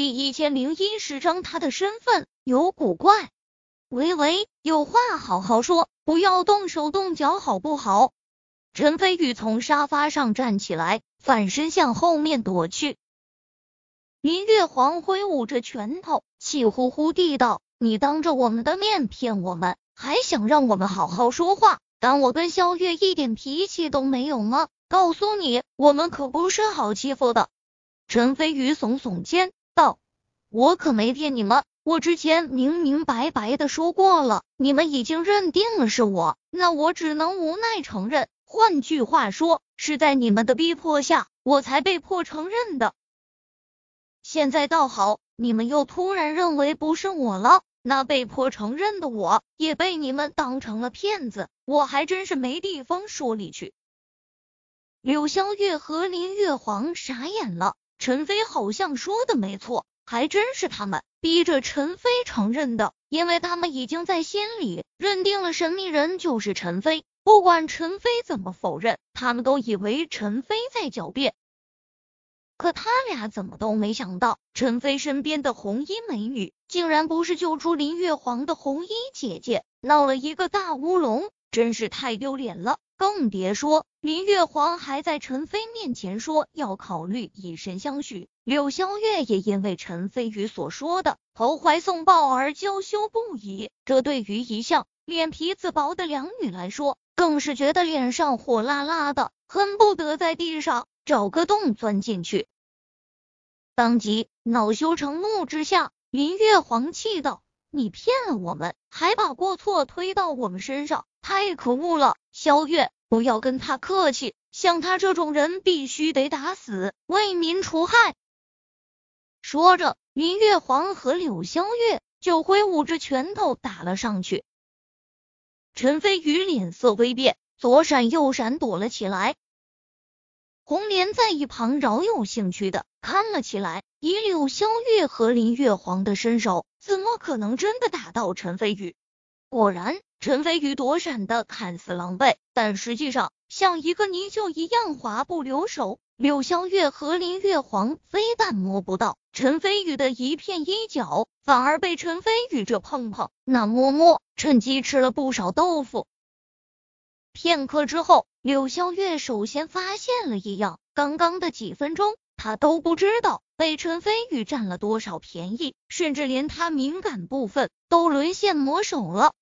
第一千零一十章，他的身份有古怪。喂喂，有话好好说，不要动手动脚，好不好？陈飞宇从沙发上站起来，反身向后面躲去。林月皇挥舞着拳头，气呼呼地道：“你当着我们的面骗我们，还想让我们好好说话？当我跟萧月一点脾气都没有吗？告诉你，我们可不是好欺负的。”陈飞宇耸耸肩：“我可没骗你们，我之前明明白白的说过了，你们已经认定了是我，那我只能无奈承认。换句话说，是在你们的逼迫下，我才被迫承认的。现在倒好，你们又突然认为不是我了，那被迫承认的我也被你们当成了骗子，我还真是没地方说理去。”柳香月和林月皇傻眼了。陈飞好像说的没错，还真是他们逼着陈飞承认的，因为他们已经在心里认定了神秘人就是陈飞，不管陈飞怎么否认，他们都以为陈飞在狡辩。可他俩怎么都没想到，陈飞身边的红衣美女竟然不是救出林月皇的红衣姐姐，闹了一个大乌龙，真是太丢脸了。更别说林月皇还在陈飞面前说要考虑以身相许，柳萧月也因为陈飞宇所说的投怀送抱而娇羞不已。这对于一向脸皮子薄的两女来说，更是觉得脸上火辣辣的，恨不得在地上找个洞钻进去。当即恼羞成怒之下，林月皇气道：“你骗了我们，还把过错推到我们身上，太可恶了！”萧月，不要跟他客气，像他这种人，必须得打死，为民除害。说着，林月皇和柳萧月就挥舞着拳头打了上去。陈飞宇脸色微变，左闪右闪躲了起来。红莲在一旁饶有兴趣的看了起来，以柳萧月和林月皇的身手，怎么可能真的打到陈飞宇？果然。陈飞宇躲闪的看似狼狈，但实际上像一个泥鳅一样滑不留手。柳湘月和林月皇非但摸不到陈飞宇的一片衣角，反而被陈飞宇这碰碰那摸摸，趁机吃了不少豆腐。片刻之后，柳湘月首先发现了异样，刚刚的几分钟，他都不知道被陈飞宇占了多少便宜，甚至连他敏感部分都沦陷魔手了。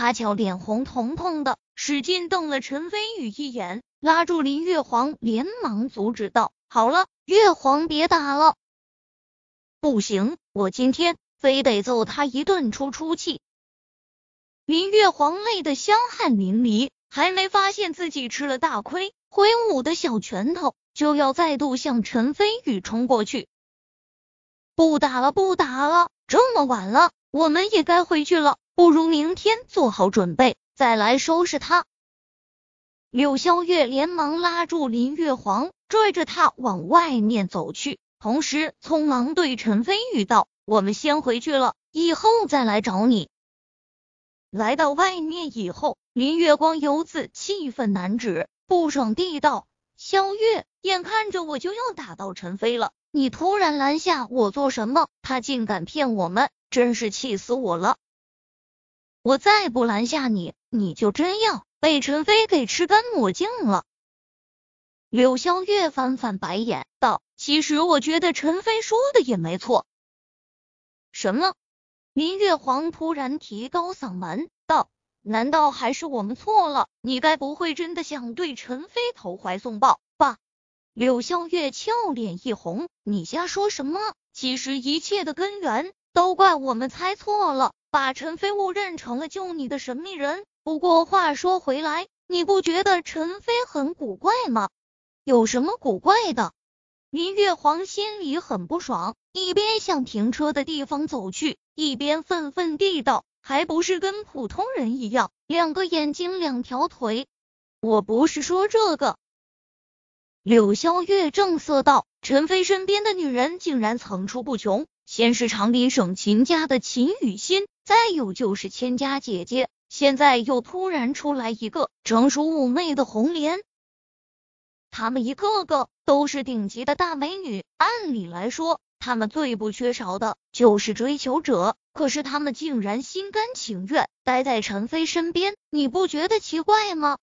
他瞧脸红彤彤的，使劲瞪了陈飞宇一眼，拉住林月皇，连忙阻止道：“好了，月皇别打了，不行，我今天非得揍他一顿出出气。”林月皇累得香汗淋漓，还没发现自己吃了大亏，挥舞的小拳头就要再度向陈飞宇冲过去。不打了，不打了，这么晚了，我们也该回去了。不如明天做好准备，再来收拾他。柳萧月连忙拉住林月皇，拽着他往外面走去，同时匆忙对陈飞宇道：“我们先回去了，以后再来找你。”来到外面以后，林月光游子气愤难止，不爽地道：“萧月，眼看着我就要打到陈飞了，你突然拦下我做什么？他竟敢骗我们，真是气死我了！”我再不拦下你，你就真要被陈飞给吃干抹净了。柳萧月翻翻白眼道：“其实我觉得陈飞说的也没错。”什么？林月皇突然提高嗓门道：“难道还是我们错了？你该不会真的想对陈飞投怀送抱吧？”柳萧月俏脸一红：“你瞎说什么？其实一切的根源都怪我们猜错了。”把陈飞误认成了救你的神秘人。不过话说回来，你不觉得陈飞很古怪吗？有什么古怪的？林月皇心里很不爽，一边向停车的地方走去，一边愤愤地道：“还不是跟普通人一样，两个眼睛，两条腿。我不是说这个。”柳萧月正色道：“陈飞身边的女人竟然层出不穷，先是长林省秦家的秦雨欣。”再有就是千家姐姐，现在又突然出来一个成熟妩媚的红莲，她们一个个都是顶级的大美女。按理来说，他们最不缺少的就是追求者，可是他们竟然心甘情愿待在陈飞身边，你不觉得奇怪吗？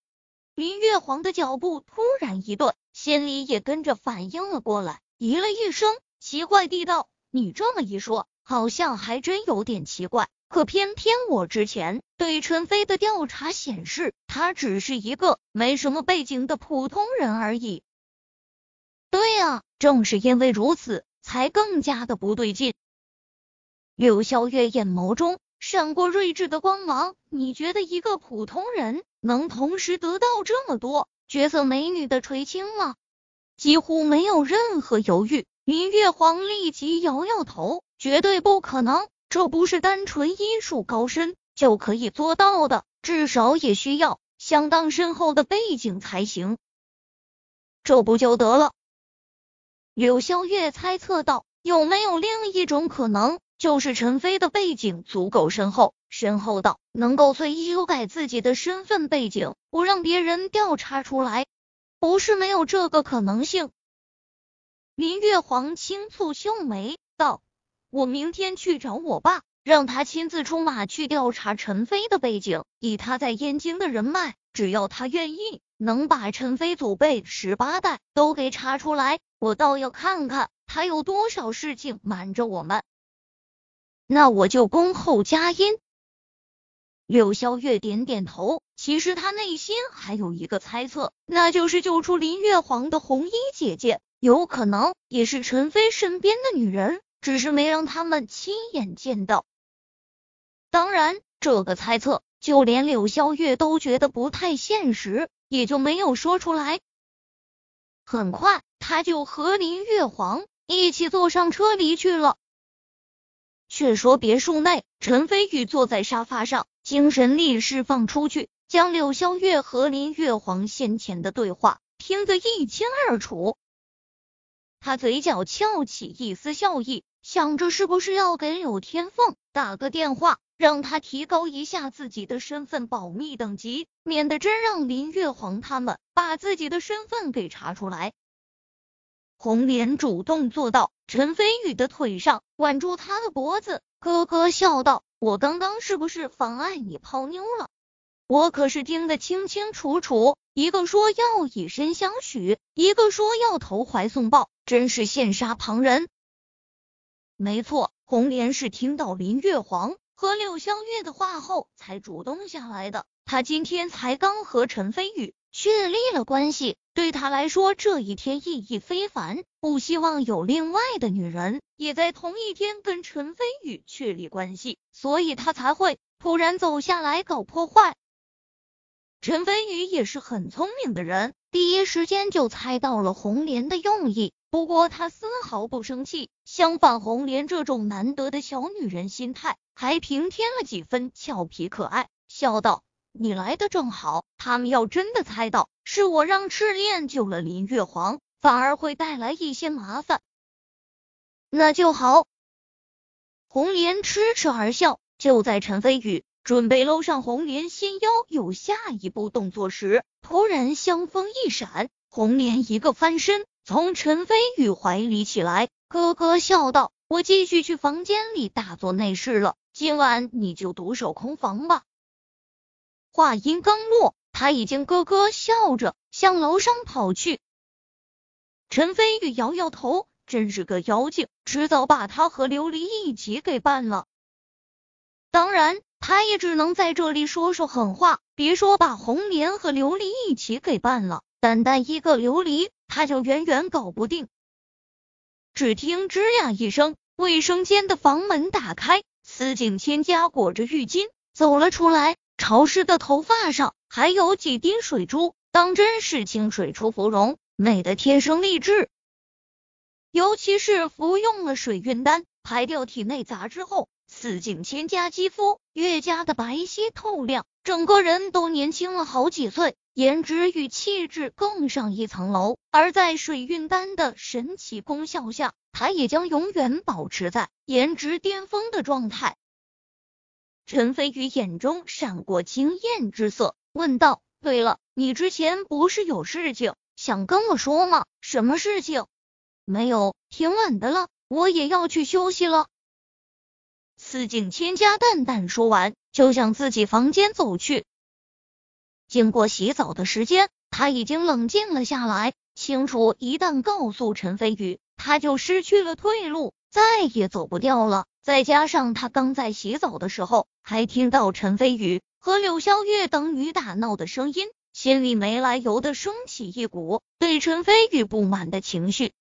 林月皇的脚步突然一顿，心里也跟着反应了过来，咦了一声，奇怪地道：“你这么一说，好像还真有点奇怪。可偏偏我之前对陈飞的调查显示，他只是一个没什么背景的普通人而已。”对啊，正是因为如此，才更加的不对劲。柳萧月眼眸中。闪过睿智的光芒。你觉得一个普通人能同时得到这么多绝色美女的垂青吗？几乎没有任何犹豫，林月皇立即摇摇头，绝对不可能。这不是单纯医术高深就可以做到的，至少也需要相当深厚的背景才行。这不就得了？柳萧月猜测道。有没有另一种可能？就是陈飞的背景足够深厚，深厚到能够随意修改自己的身份背景，不让别人调查出来。不是没有这个可能性。林月皇轻蹙秀眉道：“我明天去找我爸，让他亲自出马去调查陈飞的背景。以他在燕京的人脉，只要他愿意，能把陈飞祖辈十八代都给查出来。我倒要看看他有多少事情瞒着我们。”那我就恭候佳音。柳萧月点点头，其实他内心还有一个猜测，那就是救出林月皇的红衣姐姐，有可能也是陈飞身边的女人，只是没让他们亲眼见到。当然，这个猜测就连柳萧月都觉得不太现实，也就没有说出来。很快，他就和林月皇一起坐上车离去了。却说别墅内，陈飞宇坐在沙发上，精神力释放出去，将柳萧月和林月皇先前的对话听得一清二楚。他嘴角翘起一丝笑意，想着是不是要给柳天凤打个电话，让他提高一下自己的身份保密等级，免得真让林月皇他们把自己的身份给查出来。红莲主动坐到陈飞宇的腿上，挽住他的脖子，咯咯笑道：“我刚刚是不是妨碍你泡妞了？我可是听得清清楚楚，一个说要以身相许，一个说要投怀送抱，真是羡煞旁人。”没错，红莲是听到林月皇和柳香月的话后才主动下来的。他今天才刚和陈飞宇确立了关系。对他来说，这一天意义非凡，不希望有另外的女人也在同一天跟陈飞宇确立关系，所以他才会突然走下来搞破坏。陈飞宇也是很聪明的人，第一时间就猜到了红莲的用意，不过他丝毫不生气，相反，红莲这种难得的小女人心态还平添了几分俏皮可爱，笑道。你来的正好，他们要真的猜到是我让赤练救了林月皇，反而会带来一些麻烦。那就好。红莲痴痴而笑。就在陈飞宇准备搂上红莲纤腰有下一步动作时，突然香风一闪，红莲一个翻身从陈飞宇怀里起来，咯咯笑道：“我继续去房间里大做内事了，今晚你就独守空房吧。”话音刚落，他已经咯咯笑着向楼上跑去。陈飞宇摇摇头，真是个妖精，迟早把他和琉璃一起给办了。当然，他也只能在这里说说狠话，别说把红莲和琉璃一起给办了，单单一个琉璃，他就远远搞不定。只听吱呀一声，卫生间的房门打开，司景千家裹着浴巾走了出来。潮湿的头发上还有几滴水珠，当真是清水出芙蓉，美的天生丽质。尤其是服用了水运丹，排掉体内杂质后，四景千家肌肤越加的白皙透亮，整个人都年轻了好几岁，颜值与气质更上一层楼。而在水运丹的神奇功效下，他也将永远保持在颜值巅峰的状态。陈飞宇眼中闪过惊艳之色，问道：“对了，你之前不是有事情想跟我说吗？什么事情？”“没有，挺稳的了。我也要去休息了。司景千家淡淡说完，就向自己房间走去。经过洗澡的时间，他已经冷静了下来，清楚一旦告诉陈飞宇，他就失去了退路，再也走不掉了。再加上他刚在洗澡的时候，还听到陈飞宇和柳萧月等女打闹的声音，心里没来由的升起一股对陈飞宇不满的情绪。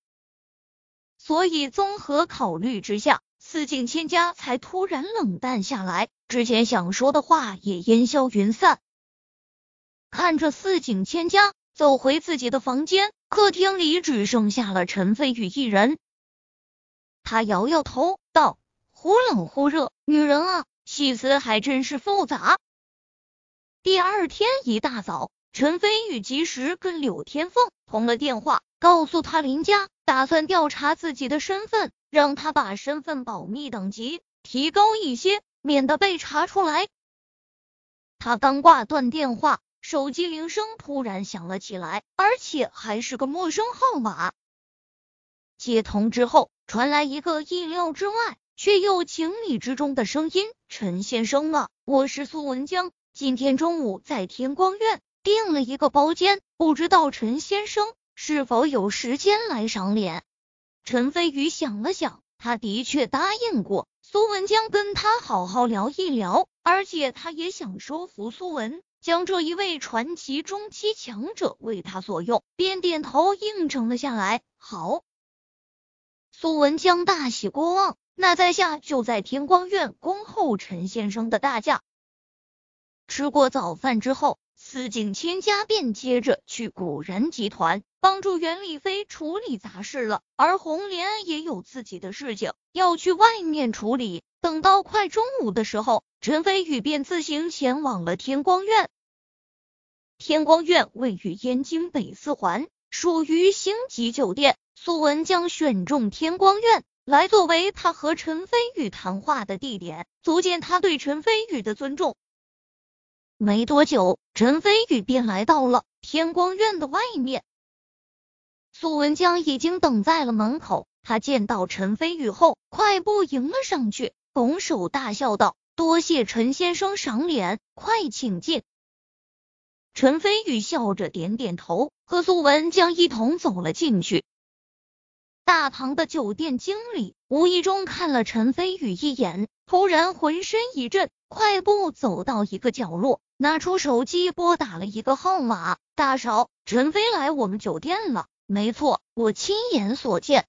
所以综合考虑之下，四景千家才突然冷淡下来，之前想说的话也烟消云散。看着四景千家走回自己的房间，客厅里只剩下了陈飞宇一人。他摇摇头道。忽冷忽热，女人啊，戏词还真是复杂。第二天一大早，陈飞宇及时跟柳天凤通了电话，告诉他林家打算调查自己的身份，让他把身份保密等级提高一些，免得被查出来。他刚挂断电话，手机铃声突然响了起来，而且还是个陌生号码。接通之后，传来一个意料之外。却又情理之中的声音：“陈先生啊，我是苏文江，今天中午在天光院订了一个包间，不知道陈先生是否有时间来赏脸？”陈飞宇想了想，他的确答应过苏文江跟他好好聊一聊，而且他也想说服苏文将这一位传奇中期强者为他所用，便点头应承了下来。好，苏文江大喜过望。那在下就在天光院恭候陈先生的大驾。吃过早饭之后，司景千家便接着去古然集团帮助袁丽飞处理杂事了，而红莲也有自己的事情要去外面处理。等到快中午的时候，陈飞宇便自行前往了天光院。天光院位于燕京北四环，属于星级酒店。苏文江选中天光院。来作为他和陈飞宇谈话的地点，足见他对陈飞宇的尊重。没多久，陈飞宇便来到了天光院的外面。苏文江已经等在了门口，他见到陈飞宇后，快步迎了上去，拱手大笑道：“多谢陈先生赏脸，快请进。”陈飞宇笑着点点头，和苏文江一同走了进去。大堂的酒店经理无意中看了陈飞宇一眼，突然浑身一震，快步走到一个角落，拿出手机拨打了一个号码：“大嫂，陈飞来我们酒店了。”“没错，我亲眼所见。”